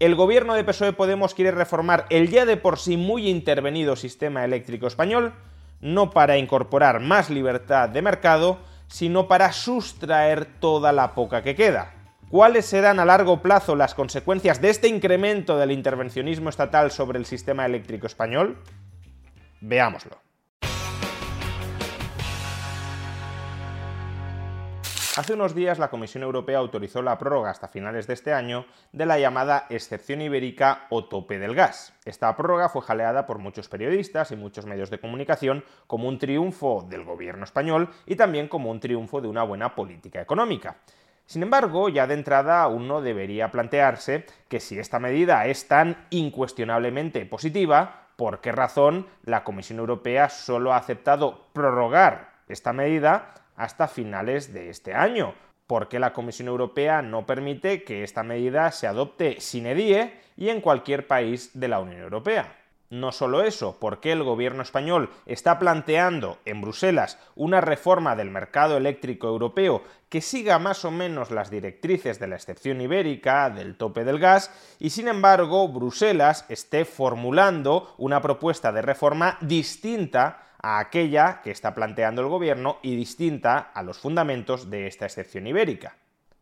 El gobierno de PSOE Podemos quiere reformar el ya de por sí muy intervenido sistema eléctrico español, no para incorporar más libertad de mercado, sino para sustraer toda la poca que queda. ¿Cuáles serán a largo plazo las consecuencias de este incremento del intervencionismo estatal sobre el sistema eléctrico español? Veámoslo. Hace unos días la Comisión Europea autorizó la prórroga hasta finales de este año de la llamada excepción ibérica o tope del gas. Esta prórroga fue jaleada por muchos periodistas y muchos medios de comunicación como un triunfo del gobierno español y también como un triunfo de una buena política económica. Sin embargo, ya de entrada uno debería plantearse que si esta medida es tan incuestionablemente positiva, ¿por qué razón la Comisión Europea solo ha aceptado prorrogar esta medida hasta finales de este año. ¿Por qué la Comisión Europea no permite que esta medida se adopte sin edie y en cualquier país de la Unión Europea? No solo eso, ¿por qué el gobierno español está planteando en Bruselas una reforma del mercado eléctrico europeo que siga más o menos las directrices de la excepción ibérica, del tope del gas, y sin embargo Bruselas esté formulando una propuesta de reforma distinta a aquella que está planteando el gobierno y distinta a los fundamentos de esta excepción ibérica.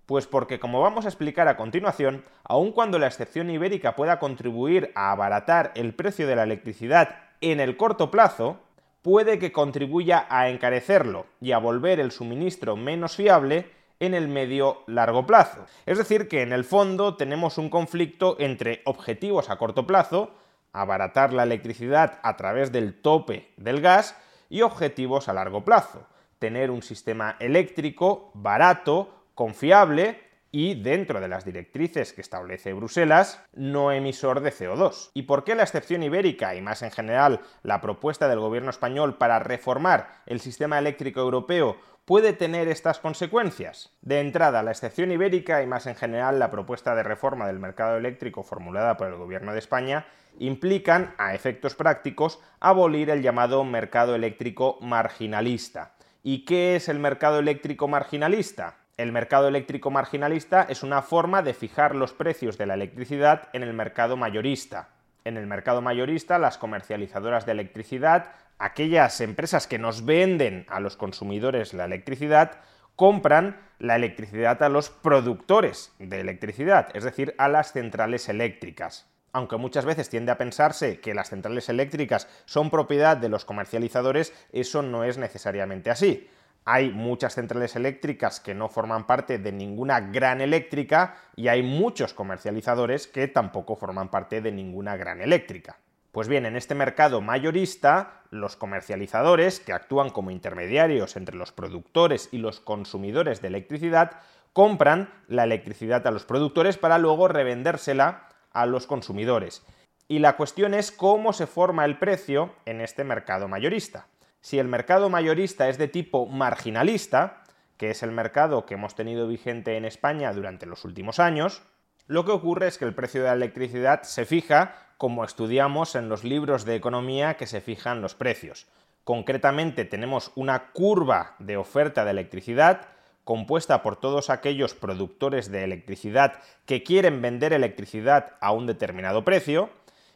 Pues porque, como vamos a explicar a continuación, aun cuando la excepción ibérica pueda contribuir a abaratar el precio de la electricidad en el corto plazo, puede que contribuya a encarecerlo y a volver el suministro menos fiable en el medio largo plazo. Es decir, que en el fondo tenemos un conflicto entre objetivos a corto plazo, abaratar la electricidad a través del tope del gas y objetivos a largo plazo, tener un sistema eléctrico barato, confiable y dentro de las directrices que establece Bruselas, no emisor de CO2. ¿Y por qué la excepción ibérica y más en general la propuesta del gobierno español para reformar el sistema eléctrico europeo puede tener estas consecuencias? De entrada, la excepción ibérica y más en general la propuesta de reforma del mercado eléctrico formulada por el gobierno de España implican, a efectos prácticos, abolir el llamado mercado eléctrico marginalista. ¿Y qué es el mercado eléctrico marginalista? El mercado eléctrico marginalista es una forma de fijar los precios de la electricidad en el mercado mayorista. En el mercado mayorista, las comercializadoras de electricidad, aquellas empresas que nos venden a los consumidores la electricidad, compran la electricidad a los productores de electricidad, es decir, a las centrales eléctricas aunque muchas veces tiende a pensarse que las centrales eléctricas son propiedad de los comercializadores, eso no es necesariamente así. Hay muchas centrales eléctricas que no forman parte de ninguna gran eléctrica y hay muchos comercializadores que tampoco forman parte de ninguna gran eléctrica. Pues bien, en este mercado mayorista, los comercializadores, que actúan como intermediarios entre los productores y los consumidores de electricidad, compran la electricidad a los productores para luego revendérsela a los consumidores. Y la cuestión es cómo se forma el precio en este mercado mayorista. Si el mercado mayorista es de tipo marginalista, que es el mercado que hemos tenido vigente en España durante los últimos años, lo que ocurre es que el precio de la electricidad se fija como estudiamos en los libros de economía que se fijan los precios. Concretamente tenemos una curva de oferta de electricidad compuesta por todos aquellos productores de electricidad que quieren vender electricidad a un determinado precio,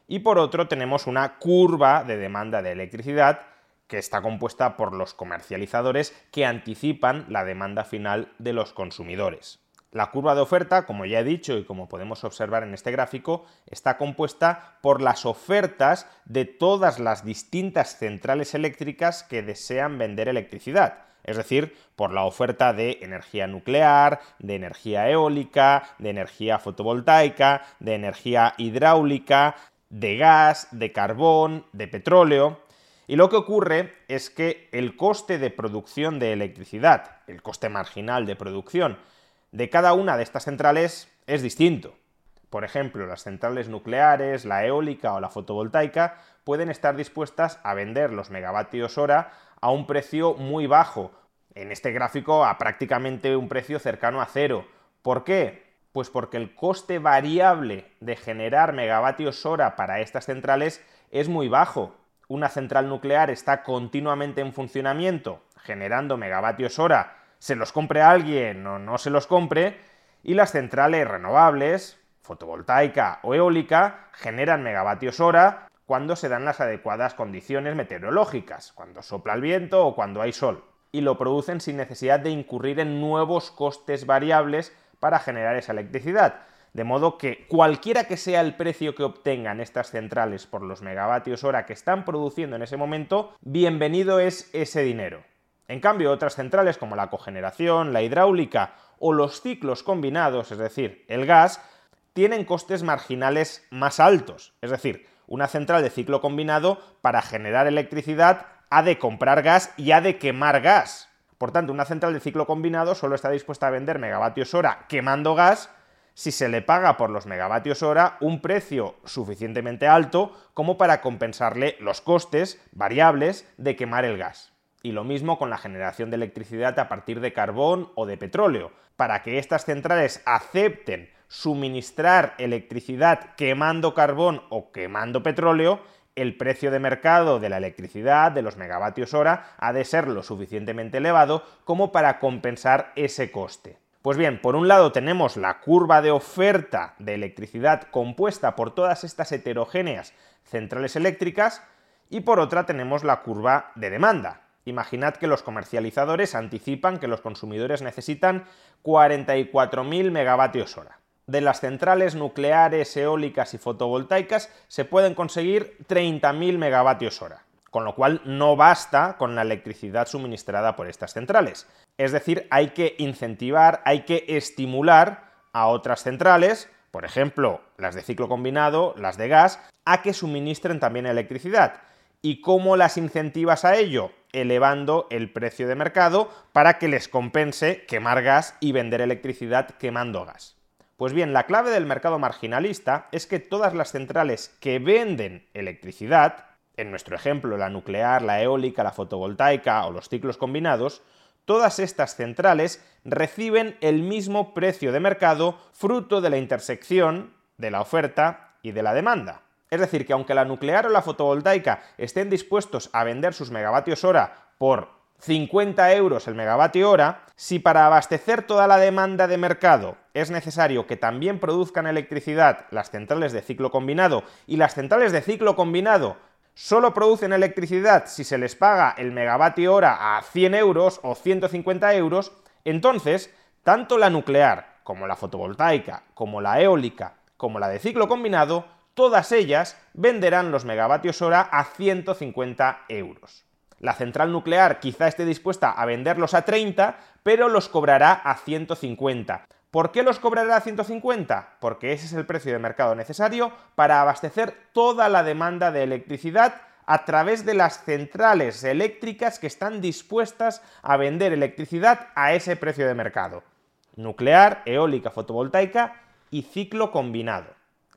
y por otro tenemos una curva de demanda de electricidad que está compuesta por los comercializadores que anticipan la demanda final de los consumidores. La curva de oferta, como ya he dicho y como podemos observar en este gráfico, está compuesta por las ofertas de todas las distintas centrales eléctricas que desean vender electricidad es decir, por la oferta de energía nuclear, de energía eólica, de energía fotovoltaica, de energía hidráulica, de gas, de carbón, de petróleo. Y lo que ocurre es que el coste de producción de electricidad, el coste marginal de producción de cada una de estas centrales es distinto. Por ejemplo, las centrales nucleares, la eólica o la fotovoltaica pueden estar dispuestas a vender los megavatios hora a un precio muy bajo, en este gráfico a prácticamente un precio cercano a cero. ¿Por qué? Pues porque el coste variable de generar megavatios hora para estas centrales es muy bajo. Una central nuclear está continuamente en funcionamiento, generando megavatios hora, se los compre alguien o no se los compre, y las centrales renovables, fotovoltaica o eólica, generan megavatios hora cuando se dan las adecuadas condiciones meteorológicas, cuando sopla el viento o cuando hay sol, y lo producen sin necesidad de incurrir en nuevos costes variables para generar esa electricidad. De modo que cualquiera que sea el precio que obtengan estas centrales por los megavatios hora que están produciendo en ese momento, bienvenido es ese dinero. En cambio, otras centrales como la cogeneración, la hidráulica o los ciclos combinados, es decir, el gas, tienen costes marginales más altos. Es decir, una central de ciclo combinado para generar electricidad ha de comprar gas y ha de quemar gas. Por tanto, una central de ciclo combinado solo está dispuesta a vender megavatios hora quemando gas si se le paga por los megavatios hora un precio suficientemente alto como para compensarle los costes variables de quemar el gas. Y lo mismo con la generación de electricidad a partir de carbón o de petróleo. Para que estas centrales acepten suministrar electricidad quemando carbón o quemando petróleo, el precio de mercado de la electricidad, de los megavatios hora, ha de ser lo suficientemente elevado como para compensar ese coste. Pues bien, por un lado tenemos la curva de oferta de electricidad compuesta por todas estas heterogéneas centrales eléctricas y por otra tenemos la curva de demanda. Imaginad que los comercializadores anticipan que los consumidores necesitan 44.000 megavatios hora de las centrales nucleares, eólicas y fotovoltaicas se pueden conseguir 30.000 megavatios hora, con lo cual no basta con la electricidad suministrada por estas centrales. Es decir, hay que incentivar, hay que estimular a otras centrales, por ejemplo, las de ciclo combinado, las de gas, a que suministren también electricidad. ¿Y cómo las incentivas a ello? Elevando el precio de mercado para que les compense quemar gas y vender electricidad quemando gas. Pues bien, la clave del mercado marginalista es que todas las centrales que venden electricidad, en nuestro ejemplo la nuclear, la eólica, la fotovoltaica o los ciclos combinados, todas estas centrales reciben el mismo precio de mercado fruto de la intersección de la oferta y de la demanda. Es decir, que aunque la nuclear o la fotovoltaica estén dispuestos a vender sus megavatios hora por 50 euros el megavatio hora, si para abastecer toda la demanda de mercado es necesario que también produzcan electricidad las centrales de ciclo combinado y las centrales de ciclo combinado solo producen electricidad si se les paga el megavatio hora a 100 euros o 150 euros, entonces tanto la nuclear como la fotovoltaica, como la eólica, como la de ciclo combinado, todas ellas venderán los megavatios hora a 150 euros. La central nuclear quizá esté dispuesta a venderlos a 30, pero los cobrará a 150. ¿Por qué los cobrará a 150? Porque ese es el precio de mercado necesario para abastecer toda la demanda de electricidad a través de las centrales eléctricas que están dispuestas a vender electricidad a ese precio de mercado. Nuclear, eólica, fotovoltaica y ciclo combinado.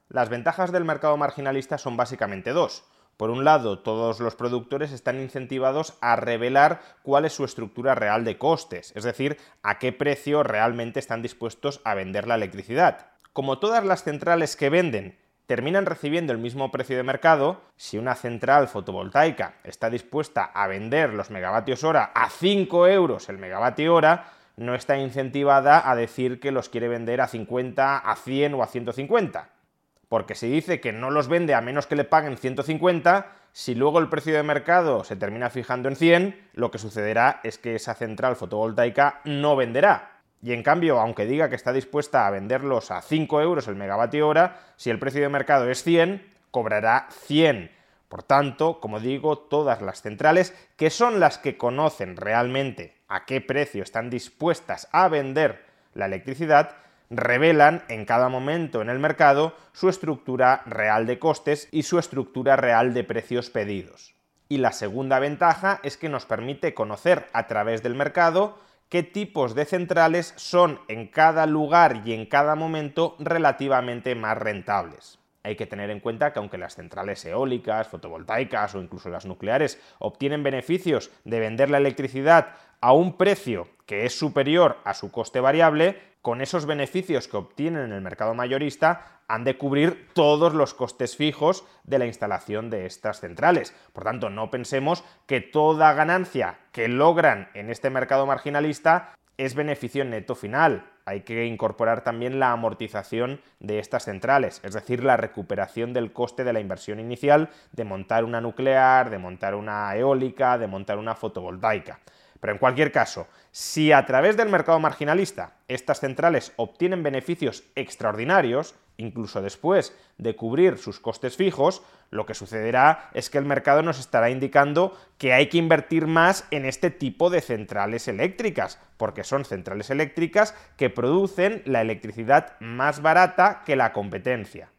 Las ventajas del mercado marginalista son básicamente dos. Por un lado, todos los productores están incentivados a revelar cuál es su estructura real de costes, es decir, a qué precio realmente están dispuestos a vender la electricidad. Como todas las centrales que venden terminan recibiendo el mismo precio de mercado, si una central fotovoltaica está dispuesta a vender los megavatios hora a 5 euros el megavatio hora, no está incentivada a decir que los quiere vender a 50, a 100 o a 150 porque si dice que no los vende a menos que le paguen 150, si luego el precio de mercado se termina fijando en 100, lo que sucederá es que esa central fotovoltaica no venderá. Y en cambio, aunque diga que está dispuesta a venderlos a 5 euros el megavatio hora, si el precio de mercado es 100, cobrará 100. Por tanto, como digo, todas las centrales, que son las que conocen realmente a qué precio están dispuestas a vender la electricidad, revelan en cada momento en el mercado su estructura real de costes y su estructura real de precios pedidos. Y la segunda ventaja es que nos permite conocer a través del mercado qué tipos de centrales son en cada lugar y en cada momento relativamente más rentables. Hay que tener en cuenta que aunque las centrales eólicas, fotovoltaicas o incluso las nucleares obtienen beneficios de vender la electricidad a un precio que es superior a su coste variable, con esos beneficios que obtienen en el mercado mayorista han de cubrir todos los costes fijos de la instalación de estas centrales. Por tanto, no pensemos que toda ganancia que logran en este mercado marginalista es beneficio neto final. Hay que incorporar también la amortización de estas centrales, es decir, la recuperación del coste de la inversión inicial de montar una nuclear, de montar una eólica, de montar una fotovoltaica. Pero en cualquier caso, si a través del mercado marginalista estas centrales obtienen beneficios extraordinarios, incluso después de cubrir sus costes fijos, lo que sucederá es que el mercado nos estará indicando que hay que invertir más en este tipo de centrales eléctricas, porque son centrales eléctricas que producen la electricidad más barata que la competencia.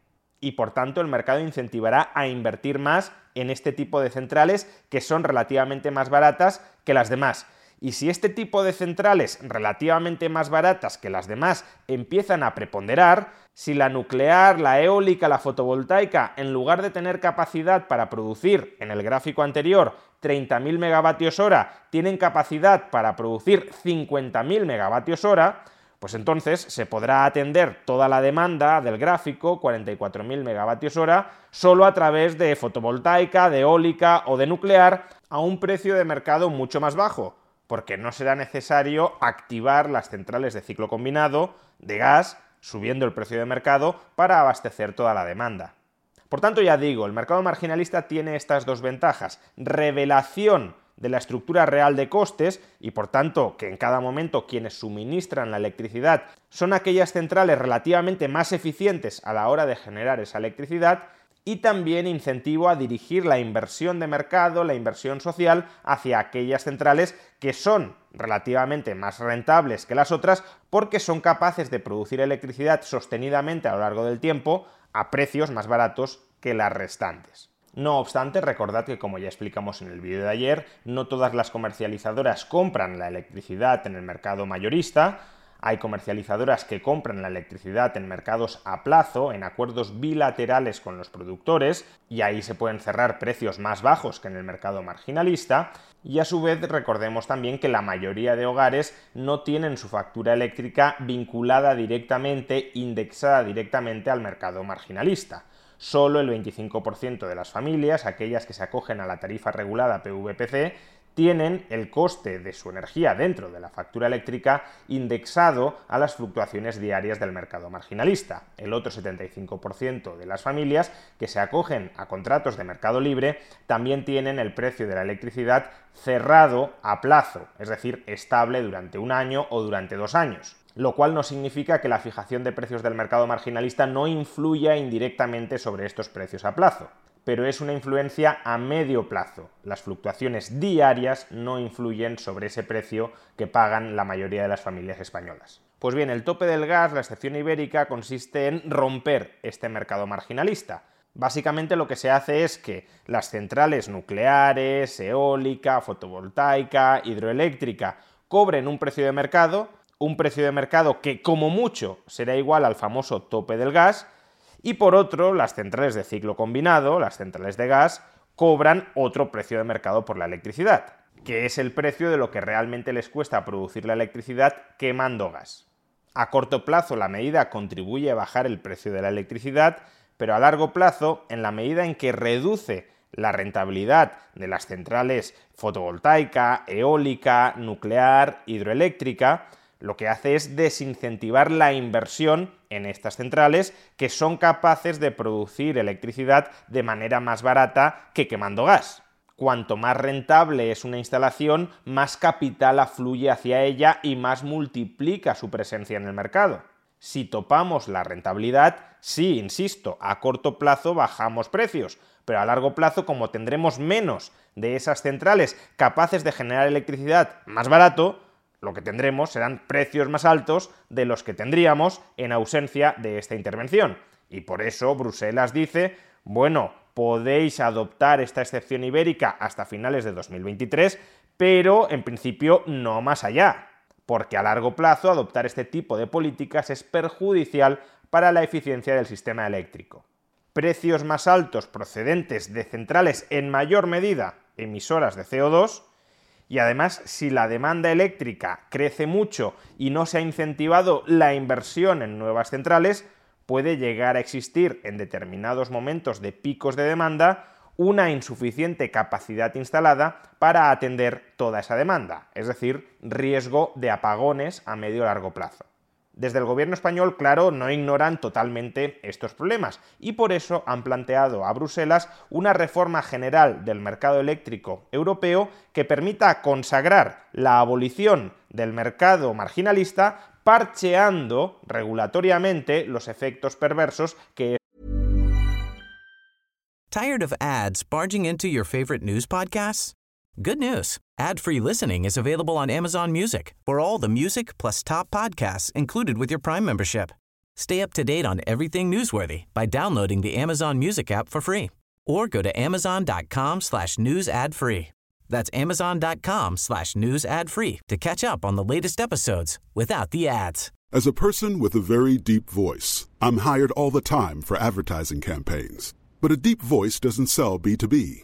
Y por tanto el mercado incentivará a invertir más en este tipo de centrales que son relativamente más baratas que las demás. Y si este tipo de centrales relativamente más baratas que las demás empiezan a preponderar, si la nuclear, la eólica, la fotovoltaica, en lugar de tener capacidad para producir, en el gráfico anterior, 30.000 megavatios hora, tienen capacidad para producir 50.000 megavatios hora, pues entonces se podrá atender toda la demanda del gráfico, 44.000 megavatios hora, solo a través de fotovoltaica, de eólica o de nuclear a un precio de mercado mucho más bajo, porque no será necesario activar las centrales de ciclo combinado de gas, subiendo el precio de mercado para abastecer toda la demanda. Por tanto, ya digo, el mercado marginalista tiene estas dos ventajas. Revelación de la estructura real de costes y por tanto que en cada momento quienes suministran la electricidad son aquellas centrales relativamente más eficientes a la hora de generar esa electricidad y también incentivo a dirigir la inversión de mercado, la inversión social hacia aquellas centrales que son relativamente más rentables que las otras porque son capaces de producir electricidad sostenidamente a lo largo del tiempo a precios más baratos que las restantes. No obstante, recordad que como ya explicamos en el vídeo de ayer, no todas las comercializadoras compran la electricidad en el mercado mayorista, hay comercializadoras que compran la electricidad en mercados a plazo, en acuerdos bilaterales con los productores, y ahí se pueden cerrar precios más bajos que en el mercado marginalista. Y a su vez recordemos también que la mayoría de hogares no tienen su factura eléctrica vinculada directamente, indexada directamente al mercado marginalista solo el 25% de las familias, aquellas que se acogen a la tarifa regulada PVPC, tienen el coste de su energía dentro de la factura eléctrica indexado a las fluctuaciones diarias del mercado marginalista. El otro 75% de las familias que se acogen a contratos de mercado libre también tienen el precio de la electricidad cerrado a plazo, es decir, estable durante un año o durante dos años lo cual no significa que la fijación de precios del mercado marginalista no influya indirectamente sobre estos precios a plazo, pero es una influencia a medio plazo. Las fluctuaciones diarias no influyen sobre ese precio que pagan la mayoría de las familias españolas. Pues bien, el tope del gas, la excepción ibérica, consiste en romper este mercado marginalista. Básicamente lo que se hace es que las centrales nucleares, eólica, fotovoltaica, hidroeléctrica, cobren un precio de mercado, un precio de mercado que como mucho será igual al famoso tope del gas, y por otro, las centrales de ciclo combinado, las centrales de gas, cobran otro precio de mercado por la electricidad, que es el precio de lo que realmente les cuesta producir la electricidad quemando gas. A corto plazo la medida contribuye a bajar el precio de la electricidad, pero a largo plazo, en la medida en que reduce la rentabilidad de las centrales fotovoltaica, eólica, nuclear, hidroeléctrica, lo que hace es desincentivar la inversión en estas centrales que son capaces de producir electricidad de manera más barata que quemando gas. Cuanto más rentable es una instalación, más capital afluye hacia ella y más multiplica su presencia en el mercado. Si topamos la rentabilidad, sí, insisto, a corto plazo bajamos precios, pero a largo plazo, como tendremos menos de esas centrales capaces de generar electricidad más barato, lo que tendremos serán precios más altos de los que tendríamos en ausencia de esta intervención. Y por eso Bruselas dice, bueno, podéis adoptar esta excepción ibérica hasta finales de 2023, pero en principio no más allá. porque a largo plazo adoptar este tipo de políticas es perjudicial para la eficiencia del sistema eléctrico. Precios más altos procedentes de centrales en mayor medida emisoras de CO2 y además si la demanda eléctrica crece mucho y no se ha incentivado la inversión en nuevas centrales, puede llegar a existir en determinados momentos de picos de demanda una insuficiente capacidad instalada para atender toda esa demanda, es decir, riesgo de apagones a medio largo plazo. Desde el gobierno español, claro, no ignoran totalmente estos problemas y por eso han planteado a Bruselas una reforma general del mercado eléctrico europeo que permita consagrar la abolición del mercado marginalista parcheando regulatoriamente los efectos perversos que Tired of ads barging into your favorite news podcasts? Good news. Ad-free listening is available on Amazon Music. For all the music plus top podcasts included with your Prime membership. Stay up to date on everything newsworthy by downloading the Amazon Music app for free or go to amazon.com slash news ad free. That's amazon.com slash news ad free to catch up on the latest episodes without the ads. As a person with a very deep voice, I'm hired all the time for advertising campaigns. But a deep voice doesn't sell B2B,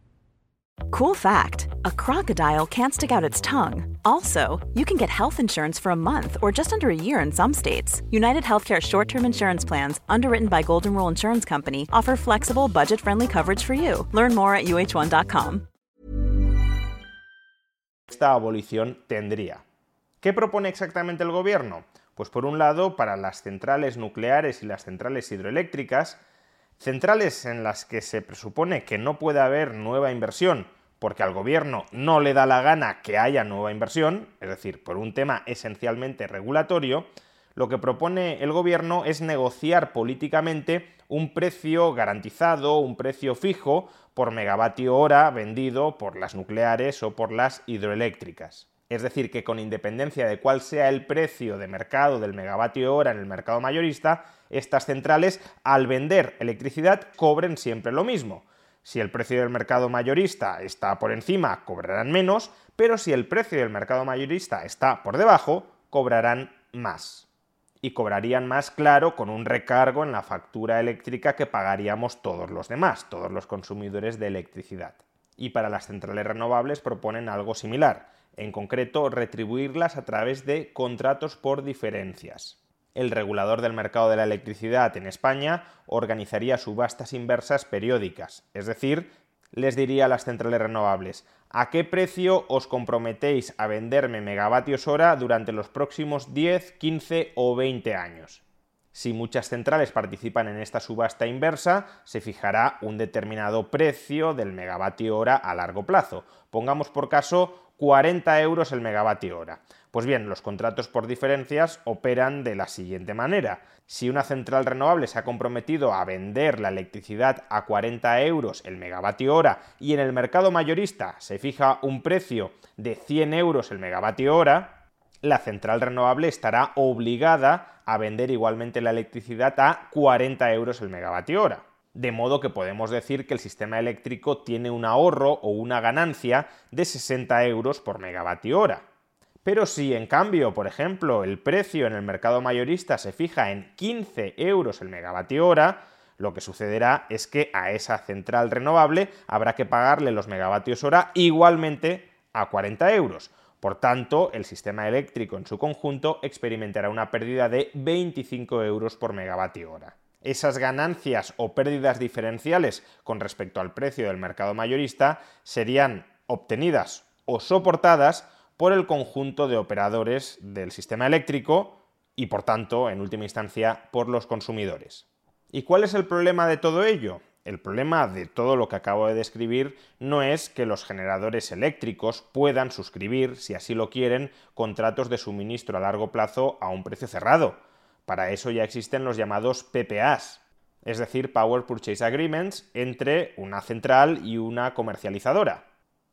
Cool fact a crocodile can't stick out its tongue. Also, you can get health insurance for a month or just under a year in some states. United Healthcare short term insurance plans, underwritten by Golden Rule Insurance Company, offer flexible, budget friendly coverage for you. Learn more at uh1.com. Esta abolición tendría. ¿Qué propone exactamente el gobierno? Pues por un lado, para las centrales nucleares y las centrales hidroeléctricas, centrales en las que se presupone que no puede haber nueva inversión porque al gobierno no le da la gana que haya nueva inversión, es decir, por un tema esencialmente regulatorio, lo que propone el gobierno es negociar políticamente un precio garantizado, un precio fijo por megavatio hora vendido por las nucleares o por las hidroeléctricas. Es decir, que con independencia de cuál sea el precio de mercado del megavatio hora en el mercado mayorista, estas centrales, al vender electricidad, cobren siempre lo mismo. Si el precio del mercado mayorista está por encima, cobrarán menos, pero si el precio del mercado mayorista está por debajo, cobrarán más. Y cobrarían más, claro, con un recargo en la factura eléctrica que pagaríamos todos los demás, todos los consumidores de electricidad. Y para las centrales renovables proponen algo similar, en concreto retribuirlas a través de contratos por diferencias el regulador del mercado de la electricidad en España organizaría subastas inversas periódicas, es decir, les diría a las centrales renovables, ¿a qué precio os comprometéis a venderme megavatios hora durante los próximos 10, 15 o 20 años? Si muchas centrales participan en esta subasta inversa, se fijará un determinado precio del megavatio hora a largo plazo. Pongamos por caso 40 euros el megavatio hora. Pues bien, los contratos por diferencias operan de la siguiente manera. Si una central renovable se ha comprometido a vender la electricidad a 40 euros el megavatio hora y en el mercado mayorista se fija un precio de 100 euros el megavatio hora, la central renovable estará obligada a vender igualmente la electricidad a 40 euros el megavatio hora. De modo que podemos decir que el sistema eléctrico tiene un ahorro o una ganancia de 60 euros por megavatio hora. Pero si en cambio, por ejemplo, el precio en el mercado mayorista se fija en 15 euros el megavatio hora, lo que sucederá es que a esa central renovable habrá que pagarle los megavatios hora igualmente a 40 euros. Por tanto, el sistema eléctrico en su conjunto experimentará una pérdida de 25 euros por megavatio hora. esas ganancias o pérdidas diferenciales con respecto al precio del mercado mayorista serían obtenidas o soportadas por el conjunto de operadores del sistema eléctrico y por tanto, en última instancia, por los consumidores. ¿Y cuál es el problema de todo ello? El problema de todo lo que acabo de describir no es que los generadores eléctricos puedan suscribir, si así lo quieren, contratos de suministro a largo plazo a un precio cerrado. Para eso ya existen los llamados PPAs, es decir, Power Purchase Agreements, entre una central y una comercializadora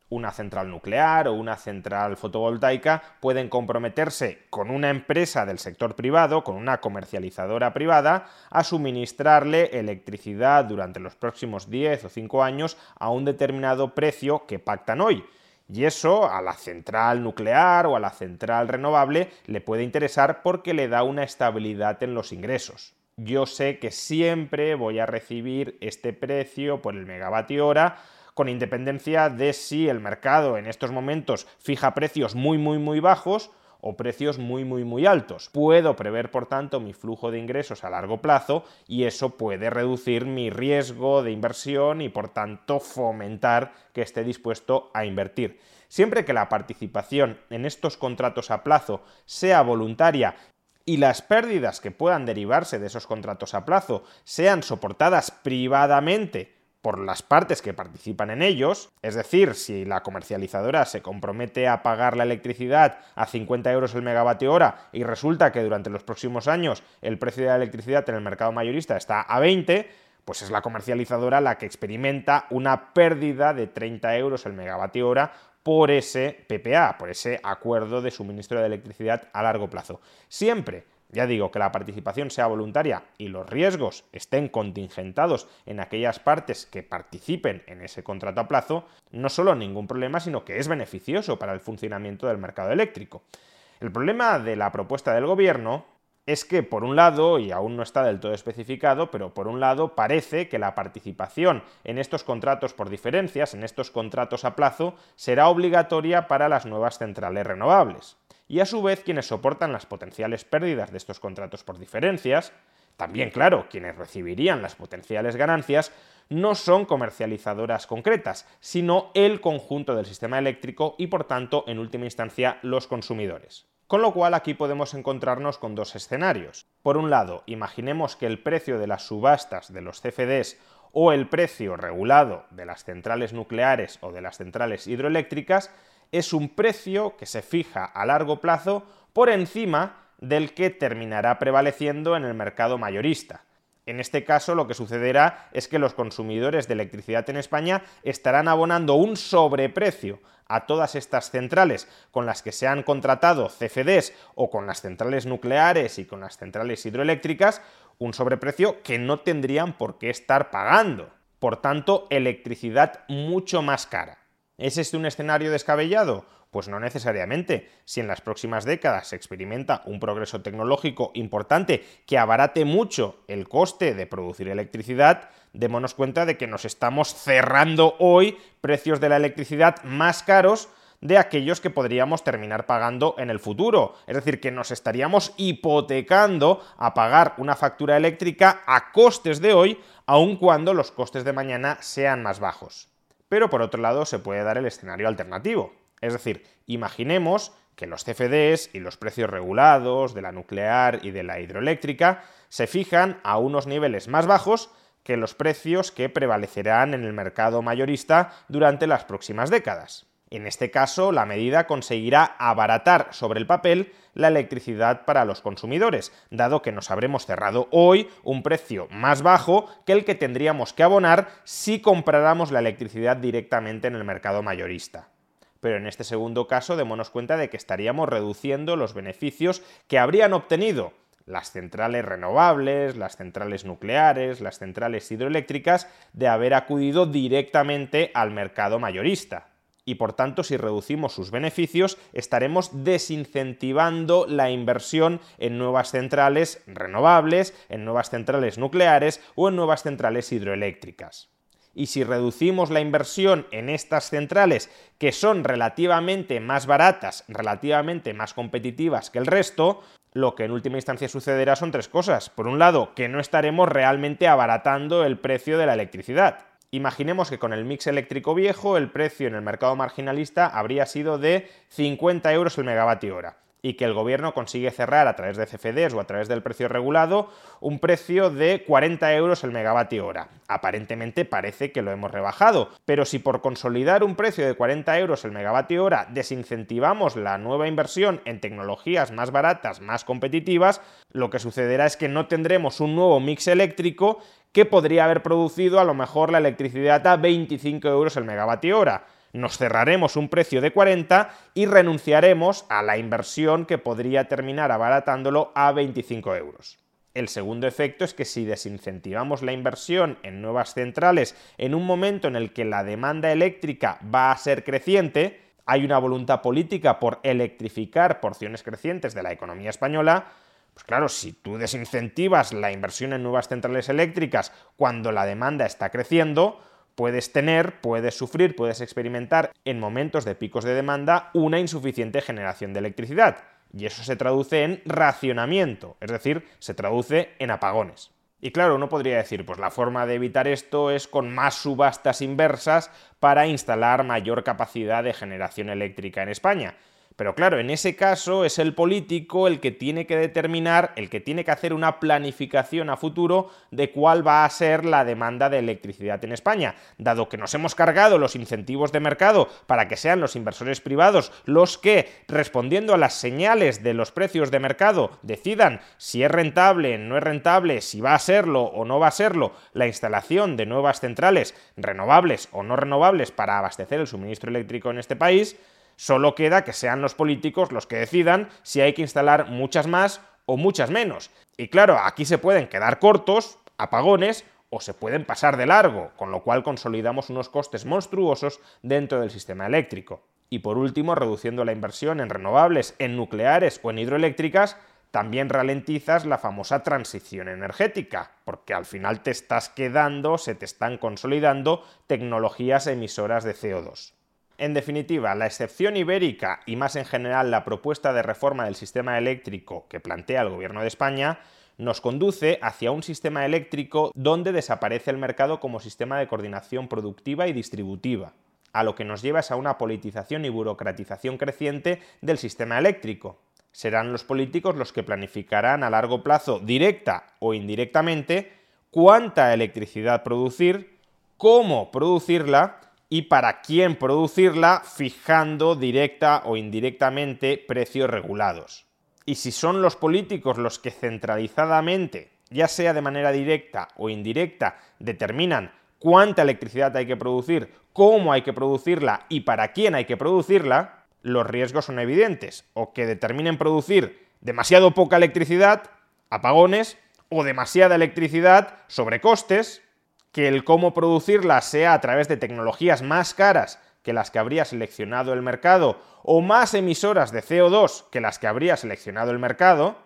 una central nuclear o una central fotovoltaica pueden comprometerse con una empresa del sector privado, con una comercializadora privada, a suministrarle electricidad durante los próximos 10 o 5 años a un determinado precio que pactan hoy. Y eso a la central nuclear o a la central renovable le puede interesar porque le da una estabilidad en los ingresos. Yo sé que siempre voy a recibir este precio por el megavatio hora con independencia de si el mercado en estos momentos fija precios muy, muy, muy bajos o precios muy, muy, muy altos. Puedo prever, por tanto, mi flujo de ingresos a largo plazo y eso puede reducir mi riesgo de inversión y, por tanto, fomentar que esté dispuesto a invertir. Siempre que la participación en estos contratos a plazo sea voluntaria y las pérdidas que puedan derivarse de esos contratos a plazo sean soportadas privadamente por las partes que participan en ellos, es decir, si la comercializadora se compromete a pagar la electricidad a 50 euros el megavatio hora y resulta que durante los próximos años el precio de la electricidad en el mercado mayorista está a 20, pues es la comercializadora la que experimenta una pérdida de 30 euros el megavatio hora por ese PPA, por ese acuerdo de suministro de electricidad a largo plazo. Siempre ya digo, que la participación sea voluntaria y los riesgos estén contingentados en aquellas partes que participen en ese contrato a plazo, no solo ningún problema, sino que es beneficioso para el funcionamiento del mercado eléctrico. El problema de la propuesta del gobierno es que, por un lado, y aún no está del todo especificado, pero por un lado parece que la participación en estos contratos por diferencias, en estos contratos a plazo, será obligatoria para las nuevas centrales renovables y a su vez quienes soportan las potenciales pérdidas de estos contratos por diferencias, también claro, quienes recibirían las potenciales ganancias, no son comercializadoras concretas, sino el conjunto del sistema eléctrico y por tanto, en última instancia, los consumidores. Con lo cual aquí podemos encontrarnos con dos escenarios. Por un lado, imaginemos que el precio de las subastas de los CFDs o el precio regulado de las centrales nucleares o de las centrales hidroeléctricas es un precio que se fija a largo plazo por encima del que terminará prevaleciendo en el mercado mayorista. En este caso lo que sucederá es que los consumidores de electricidad en España estarán abonando un sobreprecio a todas estas centrales con las que se han contratado CFDs o con las centrales nucleares y con las centrales hidroeléctricas, un sobreprecio que no tendrían por qué estar pagando. Por tanto, electricidad mucho más cara. ¿Es este un escenario descabellado? Pues no necesariamente. Si en las próximas décadas se experimenta un progreso tecnológico importante que abarate mucho el coste de producir electricidad, démonos cuenta de que nos estamos cerrando hoy precios de la electricidad más caros de aquellos que podríamos terminar pagando en el futuro. Es decir, que nos estaríamos hipotecando a pagar una factura eléctrica a costes de hoy, aun cuando los costes de mañana sean más bajos. Pero por otro lado se puede dar el escenario alternativo. Es decir, imaginemos que los CFDs y los precios regulados de la nuclear y de la hidroeléctrica se fijan a unos niveles más bajos que los precios que prevalecerán en el mercado mayorista durante las próximas décadas. En este caso, la medida conseguirá abaratar sobre el papel la electricidad para los consumidores, dado que nos habremos cerrado hoy un precio más bajo que el que tendríamos que abonar si compráramos la electricidad directamente en el mercado mayorista. Pero en este segundo caso, démonos cuenta de que estaríamos reduciendo los beneficios que habrían obtenido las centrales renovables, las centrales nucleares, las centrales hidroeléctricas, de haber acudido directamente al mercado mayorista y por tanto si reducimos sus beneficios estaremos desincentivando la inversión en nuevas centrales renovables, en nuevas centrales nucleares o en nuevas centrales hidroeléctricas. Y si reducimos la inversión en estas centrales que son relativamente más baratas, relativamente más competitivas que el resto, lo que en última instancia sucederá son tres cosas. Por un lado, que no estaremos realmente abaratando el precio de la electricidad. Imaginemos que con el mix eléctrico viejo el precio en el mercado marginalista habría sido de 50 euros el megavatio hora y que el gobierno consigue cerrar a través de CFDs o a través del precio regulado un precio de 40 euros el megavatio hora. Aparentemente parece que lo hemos rebajado, pero si por consolidar un precio de 40 euros el megavatio hora desincentivamos la nueva inversión en tecnologías más baratas, más competitivas, lo que sucederá es que no tendremos un nuevo mix eléctrico que podría haber producido a lo mejor la electricidad a 25 euros el megavatio hora nos cerraremos un precio de 40 y renunciaremos a la inversión que podría terminar abaratándolo a 25 euros. El segundo efecto es que si desincentivamos la inversión en nuevas centrales en un momento en el que la demanda eléctrica va a ser creciente, hay una voluntad política por electrificar porciones crecientes de la economía española, pues claro, si tú desincentivas la inversión en nuevas centrales eléctricas cuando la demanda está creciendo, puedes tener, puedes sufrir, puedes experimentar en momentos de picos de demanda una insuficiente generación de electricidad. Y eso se traduce en racionamiento, es decir, se traduce en apagones. Y claro, uno podría decir, pues la forma de evitar esto es con más subastas inversas para instalar mayor capacidad de generación eléctrica en España. Pero claro, en ese caso es el político el que tiene que determinar, el que tiene que hacer una planificación a futuro de cuál va a ser la demanda de electricidad en España. Dado que nos hemos cargado los incentivos de mercado para que sean los inversores privados los que, respondiendo a las señales de los precios de mercado, decidan si es rentable, no es rentable, si va a serlo o no va a serlo la instalación de nuevas centrales renovables o no renovables para abastecer el suministro eléctrico en este país, Solo queda que sean los políticos los que decidan si hay que instalar muchas más o muchas menos. Y claro, aquí se pueden quedar cortos, apagones, o se pueden pasar de largo, con lo cual consolidamos unos costes monstruosos dentro del sistema eléctrico. Y por último, reduciendo la inversión en renovables, en nucleares o en hidroeléctricas, también ralentizas la famosa transición energética, porque al final te estás quedando, se te están consolidando tecnologías emisoras de CO2. En definitiva, la excepción ibérica y más en general la propuesta de reforma del sistema eléctrico que plantea el Gobierno de España nos conduce hacia un sistema eléctrico donde desaparece el mercado como sistema de coordinación productiva y distributiva, a lo que nos lleva es a una politización y burocratización creciente del sistema eléctrico. Serán los políticos los que planificarán a largo plazo, directa o indirectamente, cuánta electricidad producir, cómo producirla y para quién producirla fijando directa o indirectamente precios regulados. Y si son los políticos los que centralizadamente, ya sea de manera directa o indirecta, determinan cuánta electricidad hay que producir, cómo hay que producirla y para quién hay que producirla, los riesgos son evidentes, o que determinen producir demasiado poca electricidad, apagones, o demasiada electricidad, sobrecostes, que el cómo producirla sea a través de tecnologías más caras que las que habría seleccionado el mercado o más emisoras de CO2 que las que habría seleccionado el mercado,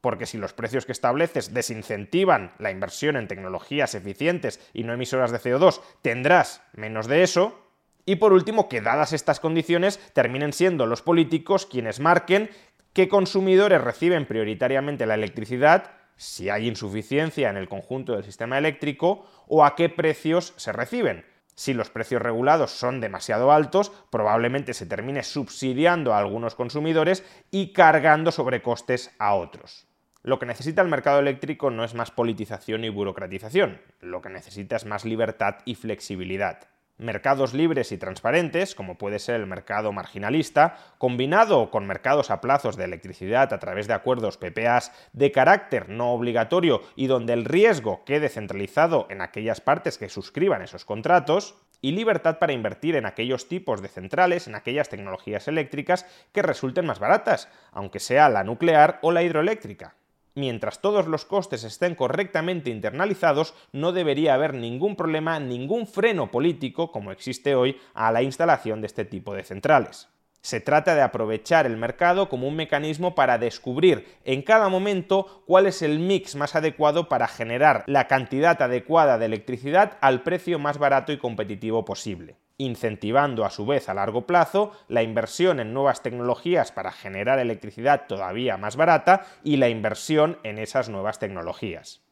porque si los precios que estableces desincentivan la inversión en tecnologías eficientes y no emisoras de CO2, tendrás menos de eso. Y por último, que dadas estas condiciones, terminen siendo los políticos quienes marquen qué consumidores reciben prioritariamente la electricidad si hay insuficiencia en el conjunto del sistema eléctrico o a qué precios se reciben. Si los precios regulados son demasiado altos, probablemente se termine subsidiando a algunos consumidores y cargando sobrecostes a otros. Lo que necesita el mercado eléctrico no es más politización y burocratización, lo que necesita es más libertad y flexibilidad mercados libres y transparentes, como puede ser el mercado marginalista, combinado con mercados a plazos de electricidad a través de acuerdos PPAs de carácter no obligatorio y donde el riesgo quede centralizado en aquellas partes que suscriban esos contratos, y libertad para invertir en aquellos tipos de centrales, en aquellas tecnologías eléctricas que resulten más baratas, aunque sea la nuclear o la hidroeléctrica mientras todos los costes estén correctamente internalizados, no debería haber ningún problema, ningún freno político, como existe hoy, a la instalación de este tipo de centrales. Se trata de aprovechar el mercado como un mecanismo para descubrir en cada momento cuál es el mix más adecuado para generar la cantidad adecuada de electricidad al precio más barato y competitivo posible. Incentivando a su vez a largo plazo la inversión en nuevas tecnologías para generar electricidad todavía más barata y la inversión en esas nuevas tecnologías.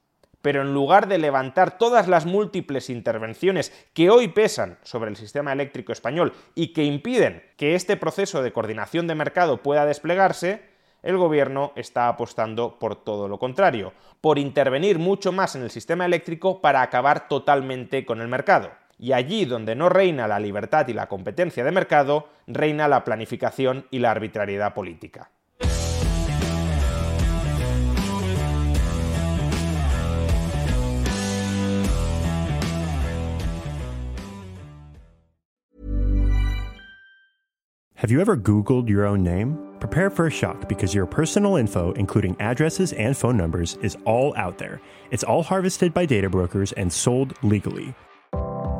Pero en lugar de levantar todas las múltiples intervenciones que hoy pesan sobre el sistema eléctrico español y que impiden que este proceso de coordinación de mercado pueda desplegarse, el gobierno está apostando por todo lo contrario, por intervenir mucho más en el sistema eléctrico para acabar totalmente con el mercado y allí donde no reina la libertad y la competencia de mercado, reina la planificación y la arbitrariedad política. Have you ever Googled your own name? Prepare for a shock because your personal info, including addresses and phone numbers, is all out there. It's all harvested by data brokers and sold legally.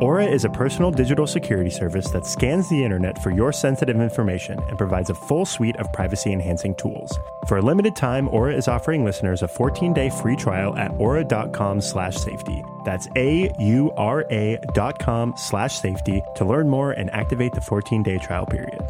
Aura is a personal digital security service that scans the internet for your sensitive information and provides a full suite of privacy enhancing tools. For a limited time, Aura is offering listeners a 14-day free trial at aura.com slash safety. That's A-U-R-A dot com slash safety to learn more and activate the 14-day trial period.